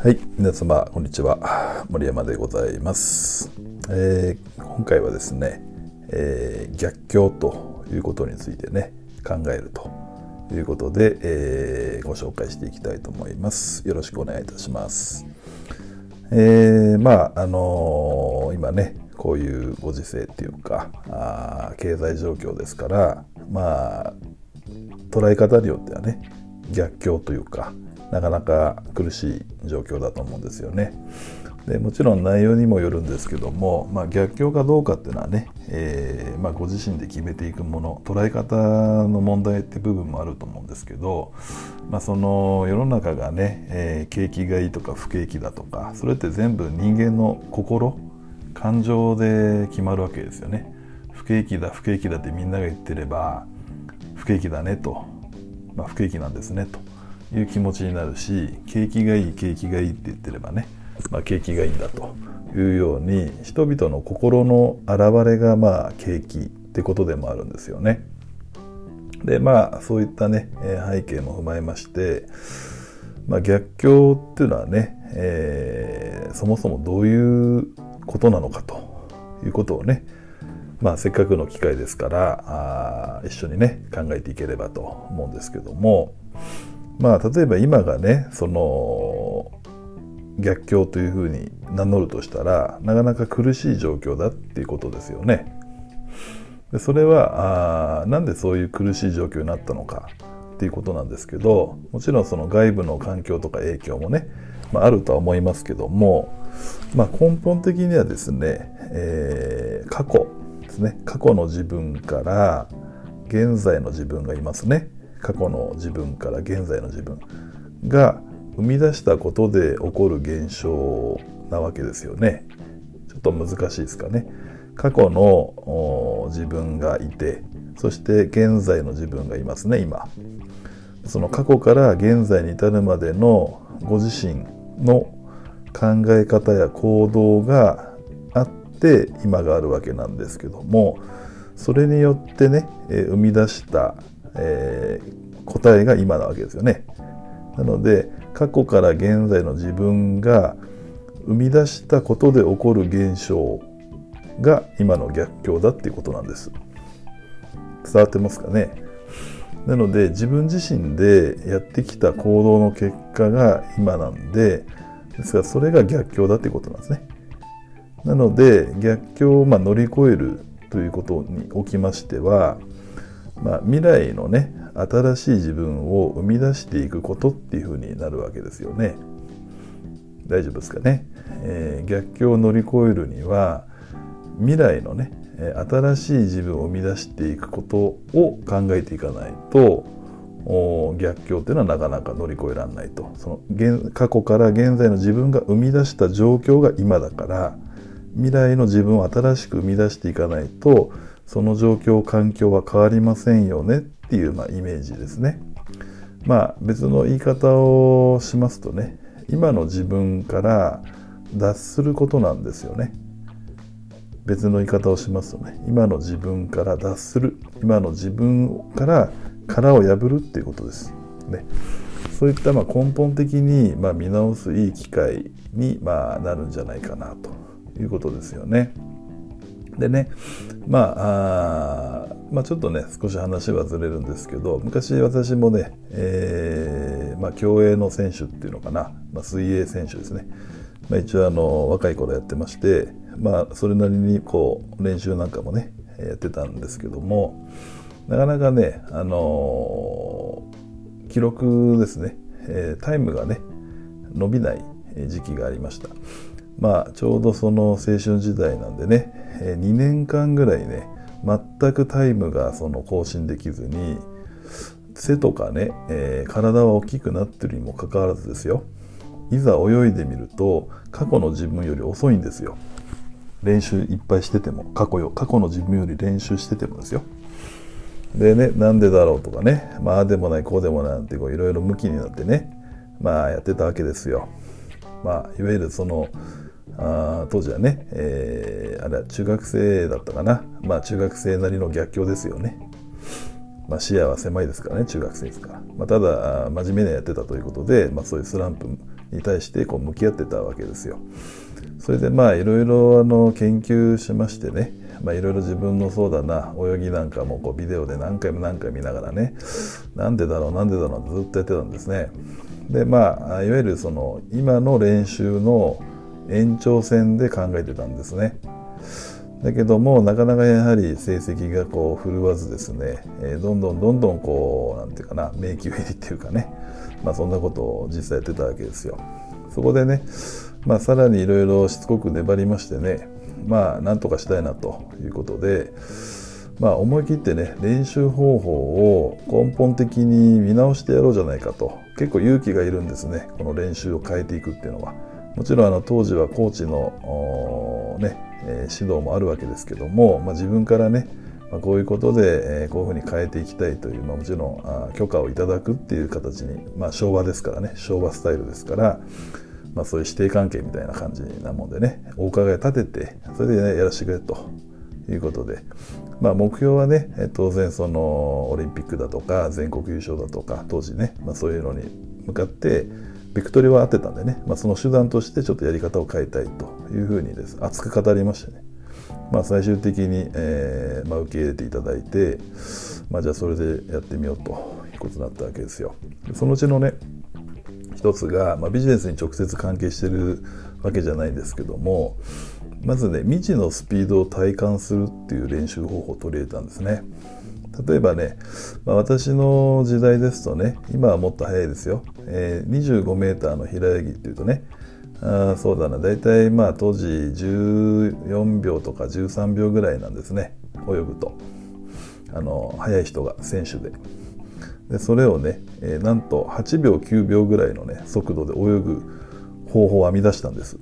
はい、皆様こんにちは。森山でございます、えー今回はですね、えー逆境ということについてね考えるということで、えーご紹介していきたいと思います。よろしくお願いいたします。えまああの今ねこういうご時世っていうかあ経済状況ですからまあ捉え方によってはね逆境というかなかなか苦しい状況だと思うんですよね。でもちろん内容にもよるんですけども、まあ、逆境かどうかっていうのはね、えーまあ、ご自身で決めていくもの捉え方の問題って部分もあると思うんですけど、まあ、その世の中がね、えー景気がいいとか不景気だとかそれって全部人間の心感情で決まるわけですよね。不景気だ不景気だってみんなが言ってれば不景気だねと、まあ、不景気なんですねという気持ちになるし景気がいい景気がいいって言ってればね、まあ、景気がいいんだというように人々の心の表れがまあ景気ってことでもあるんですよね。でまあそういったね背景も踏まえまして、まあ、逆境っていうのはね、えーそもそもどういうことなのかということをねまあ、せっかくの機会ですからあ一緒にね考えていければと思うんですけどもまあ例えば今がねその逆境というふうに名乗るとしたらなかなか苦しい状況だっていうことですよね。でそれはあなんでそういう苦しい状況になったのかっていうことなんですけどもちろんその外部の環境とか影響もね、まあ、あるとは思いますけども、まあ、根本的にはですね、えー過去ですね過去の自分から現在の自分がいますね過去の自分から現在の自分が生み出したことで起こる現象なわけですよね。ちょっと難しいですかね。過去の自分がいてそして現在の自分がいますね今。その過去から現在に至るまでのご自身の考え方や行動があって今があるわけなんですけどもそれによってね、え生み出した、えー答えが今なわけですよね。なので過去から現在の自分が生み出したことで起こる現象が今の逆境だっていうことなんです。伝わってますかね？なので自分自身でやってきた行動の結果が今なんでですからそれが逆境だっていうことなんですね。なので逆境をま乗り越えるということにおきましては、まあ、未来のね新しい自分を生み出していくことっていうふうになるわけですよね。大丈夫ですかね、えー逆境を乗り越えるには未来のね新しい自分を生み出していくことを考えていかないと逆境っていうのはなかなか乗り越えられないとその現過去から現在の自分が生み出した状況が今だから未来の自分を新しく生み出していかないとその状況環境は変わりませんよねっていう、まあ、イメージですね。まあ別の言い方をしますとね今の自分から脱することなんですよね。別の言い方をしますとね今の自分から脱する今の自分から殻を破るっていうことです。ね、そういったまあ根本的にまあ見直すいい機会にまあなるんじゃないかなということですよね。でねまあまあちょっとね少し話はずれるんですけど昔私もね、えーまあ、競泳の選手っていうのかな、まあ、水泳選手ですね、まあ、一応あの若い頃やってましてまあそれなりにこう練習なんかもねやってたんですけどもなかなかねあのー記録ですね、えータイムがね伸びない時期がありました。まあちょうどその青春時代なんでね、え2年間ぐらいね全くタイムがその更新できずに背とかね、えー体は大きくなってるにもかかわらずですよ。いざ泳いでみると過去の自分より遅いんですよ。練習いっぱいしてても過去よ過去の自分より練習しててもですよ。でねなんでだろうとかねまあでもないこうでもないなんていろいろ向きになってねまあやってたわけですよ。まあいわゆるそのあ当時はね、えーあれは中学生だったかなまあ中学生なりの逆境ですよねまあ、視野は狭いですからね中学生ですから、まあ、ただ真面目にやってたということで、まあ、そういうスランプに対してこう向き合ってたわけですよ。それでまあいろいろあの研究しましてねまあ、いろいろ自分のそうだな泳ぎなんかもこうビデオで何回も何回見ながらねなんでだろうなんでだろうってずっとやってたんですね。でまあいわゆるその今の練習の延長線で考えてたんですね。だけどもなかなかやはり成績がこう振るわずですね、えー、どんどんどんどんこうなんていうかな迷宮入りっていうかねまあそんなことを実際やってたわけですよ。そこでねまあさらにいろいろしつこく粘りましてねまあなんとかしたいなということでまあ思い切ってね練習方法を根本的に見直してやろうじゃないかと結構勇気がいるんですねこの練習を変えていくっていうのは。もちろんあの当時はコーチのね、え、指導もあるわけですけども、まあ、自分からね、まあ、こういうことで、え、こういうふうに変えていきたいという、まあ、もちろんあ許可をいただくっていう形に、まあ、昭和ですからね昭和スタイルですから、まあ、そういう師弟関係みたいな感じなもんでねお伺い立ててそれで、ね、やらせてくれということで、まあ、目標はね当然そのオリンピックだとか全国優勝だとか当時ね、まあ、そういうのに向かってベクトルは合ってたんでね、まあ、その手段としてちょっとやり方を変えたいというふうにです熱く語りましてね、まあ、最終的に、えーまあ、受け入れていただいて、まあ、じゃあそれでやってみようということになったわけですよ。そのうちのね一つが、まあ、ビジネスに直接関係してるわけじゃないんですけどもまずね未知のスピードを体感するっていう練習方法を取り入れたんですね。例えばね、まあ、私の時代ですとね今はもっと早いですよ、えー、25メーターの平泳ぎっていうとねあそうだな。大体まあ当時14秒とか13秒ぐらいなんですね。泳ぐと。あの速い人が選手で。でそれをね、えー、なんと8秒9秒ぐらいのね速度で泳ぐ方法を編み出したんです。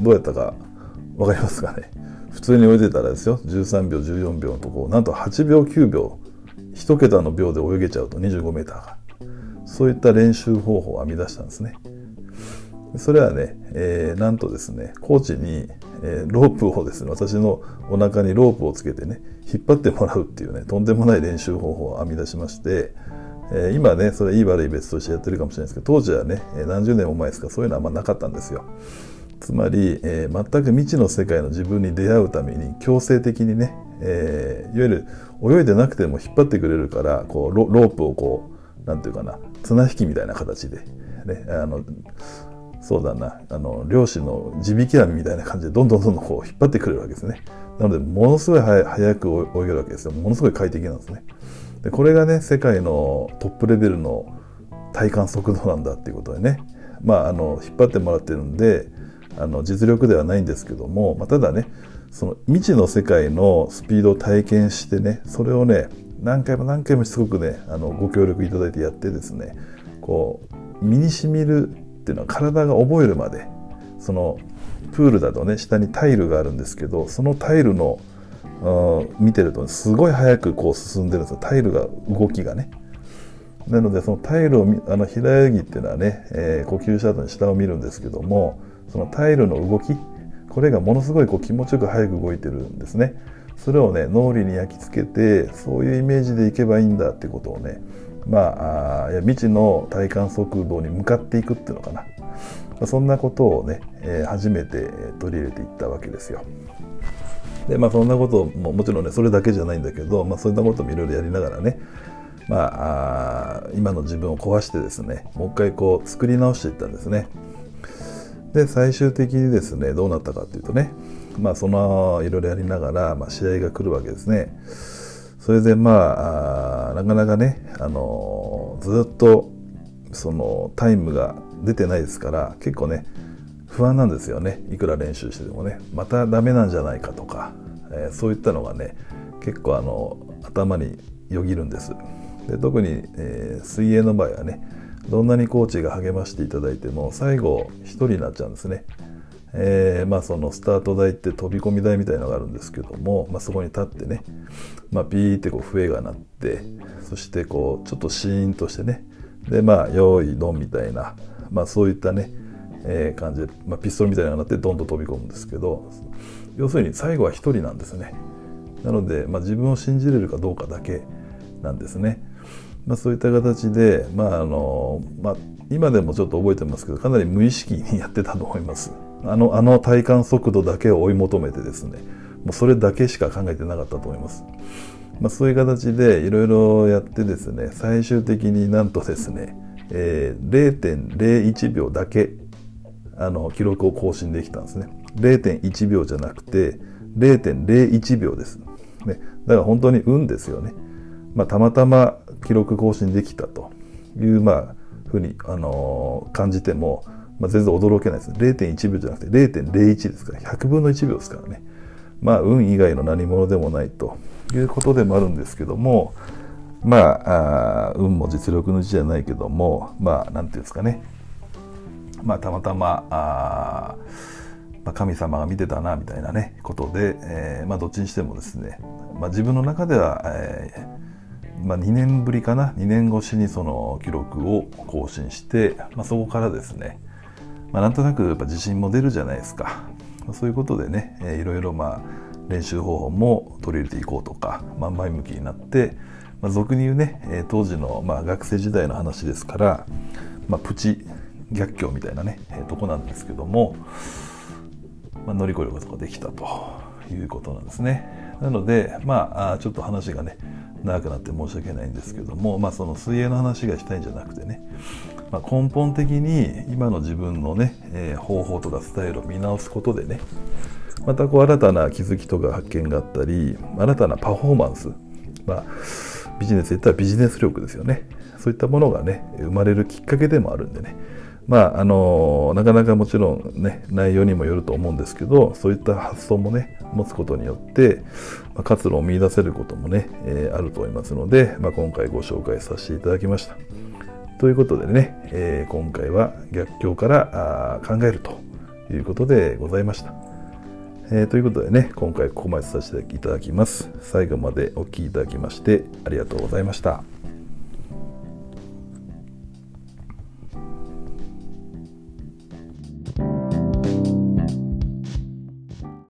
どうやったか分かりますかね？普通に泳いでたらですよ。13秒14秒のとこを。なんと8秒9秒。1桁の秒で泳げちゃうと。25m がそういった練習方法を編み出したんですね。それはね、えー、なんとですねコーチに、えー、ロープをですね私のお腹にロープをつけてね引っ張ってもらうっていうねとんでもない練習方法を編み出しましてえ、今ねそれいい悪い別としてやってるかもしれないですけど当時はね何十年も前ですか。そういうのはあんまなかったんですよ。つまり、えー、全く未知の世界の自分に出会うために強制的にね、えー、いわゆる泳いでなくても引っ張ってくれるからこうロープをこうなんていうかな綱引きみたいな形で、ね、あのそうだなあの漁師の地引き網みたいな感じでどんどんどんどんこう引っ張ってくれるわけですね。なのでものすごい速く泳げるわけですよ。ものすごい快適なんですね。でこれがね世界のトップレベルの体感速度なんだっていうことでね。まああの引っ張ってもらってるんであの実力ではないんですけども、まあ、ただねその未知の世界のスピードを体験してねそれをね何回も何回もしつこくねあのご協力いただいてやってですねこう身にしみるっていうのは体が覚えるまでそのプールだとね下にタイルがあるんですけどそのタイルの見てるとすごい速くこう進んでるんですよ。タイルが動きがね。なのでそのタイルをあの平泳ぎっていうのはね、えー、呼吸した後に下を見るんですけどもそのタイルの動きこれがものすごいこう気持ちよく早く動いてるんですねそれをね脳裏に焼き付けてそういうイメージでいけばいいんだってことをねまあ未知の体感速度に向かっていくっていうのかなそんなことをね、え、初めて取り入れていったわけですよ。でまあそんなことももちろんねそれだけじゃないんだけど、まあ、そういったこともいろいろやりながらねまああ今の自分を壊してですねもう一回こう作り直していったんですね。で最終的にですねどうなったかっていうとねまあそのいろいろやりながら、まあ、試合が来るわけですね。それでまあなかなかねあのずっとそのタイムが出てないですから結構ね不安なんですよね。いくら練習しててもね。またダメなんじゃないかとか、えー、そういったのがね結構あの頭によぎるんです。で特に、えー、水泳の場合はねどんなにコーチが励ましていただいても最後1人になっちゃうんですね。えー、まあそのスタート台って飛び込み台みたいのがあるんですけども、まあ、そこに立ってね、まあ、ピーってこう笛が鳴ってそしてこうちょっとシーンとしてねでまあ用意ドンみたいな、まあ、そういったね、えー、感じで、まあ、ピストルみたいなのが鳴ってドンと飛び込むんですけど要するに最後は1人なんですねなので、まあ、自分を信じれるかどうかだけなんですね。まあ、そういった形で、まああのまあ、今でもちょっと覚えてますけどかなり無意識にやってたと思います。あのあの体感速度だけを追い求めてですねもうそれだけしか考えてなかったと思います。まあ、そういう形でいろいろやってですね最終的になんとですね、えー、0.01秒だけあの記録を更新できたんですね。0.1秒じゃなくて0.01秒です、ね、だから本当に運ですよね、まあ、たまたま記録更新できたと。いうまあふうに、あのー、感じても、まあ、全然驚けないです。0.1秒じゃなくて0.01ですから100分の1秒ですからね。まあ運以外の何者でもないと。いうことでもあるんですけどもまああ運も実力のうちじゃないけどもまあなんていうんですかね。まあたまたまあまあ、神様が見てたなみたいなねことで、えー、まあ、どっちにしてもですね、まあ、自分の中では、えー、まあ、2年ぶりかな。2年越しにその記録を更新して、まあ、そこからですね、まあ、なんとなくやっぱ自信も出るじゃないですか、ま、そういうことでね、えー、いろいろまあ練習方法も取り入れていこうとか、まあ、前向きになって、まあ、俗に言うね、え当時の、まあ、学生時代の話ですから、まあ、プチ逆境みたいなね、えとこなんですけども、まあ、乗り越えることができたということなんですね。なので、まあ、ちょっと話がね、長くなって申し訳ないんですけども、まあ、その水泳の話がしたいんじゃなくてね、まあ、根本的に今の自分のね、えー、方法とかスタイルを見直すことでね、またこう新たな気づきとか発見があったり新たなパフォーマンス、まあ、ビジネスで言ったらビジネス力ですよね。そういったものがね生まれるきっかけでもあるんでね。まああのなかなかもちろんね内容にもよると思うんですけどそういった発想もね持つことによって、まあ、活路を見いだせることもね、えー、あると思いますので、まあ、今回ご紹介させていただきました。ということでね、えー、今回は逆境からあ考えるということでございました。えー、ということでね、今回ここまでさせていただきます。最後までお聴きいただきましてありがとうございました。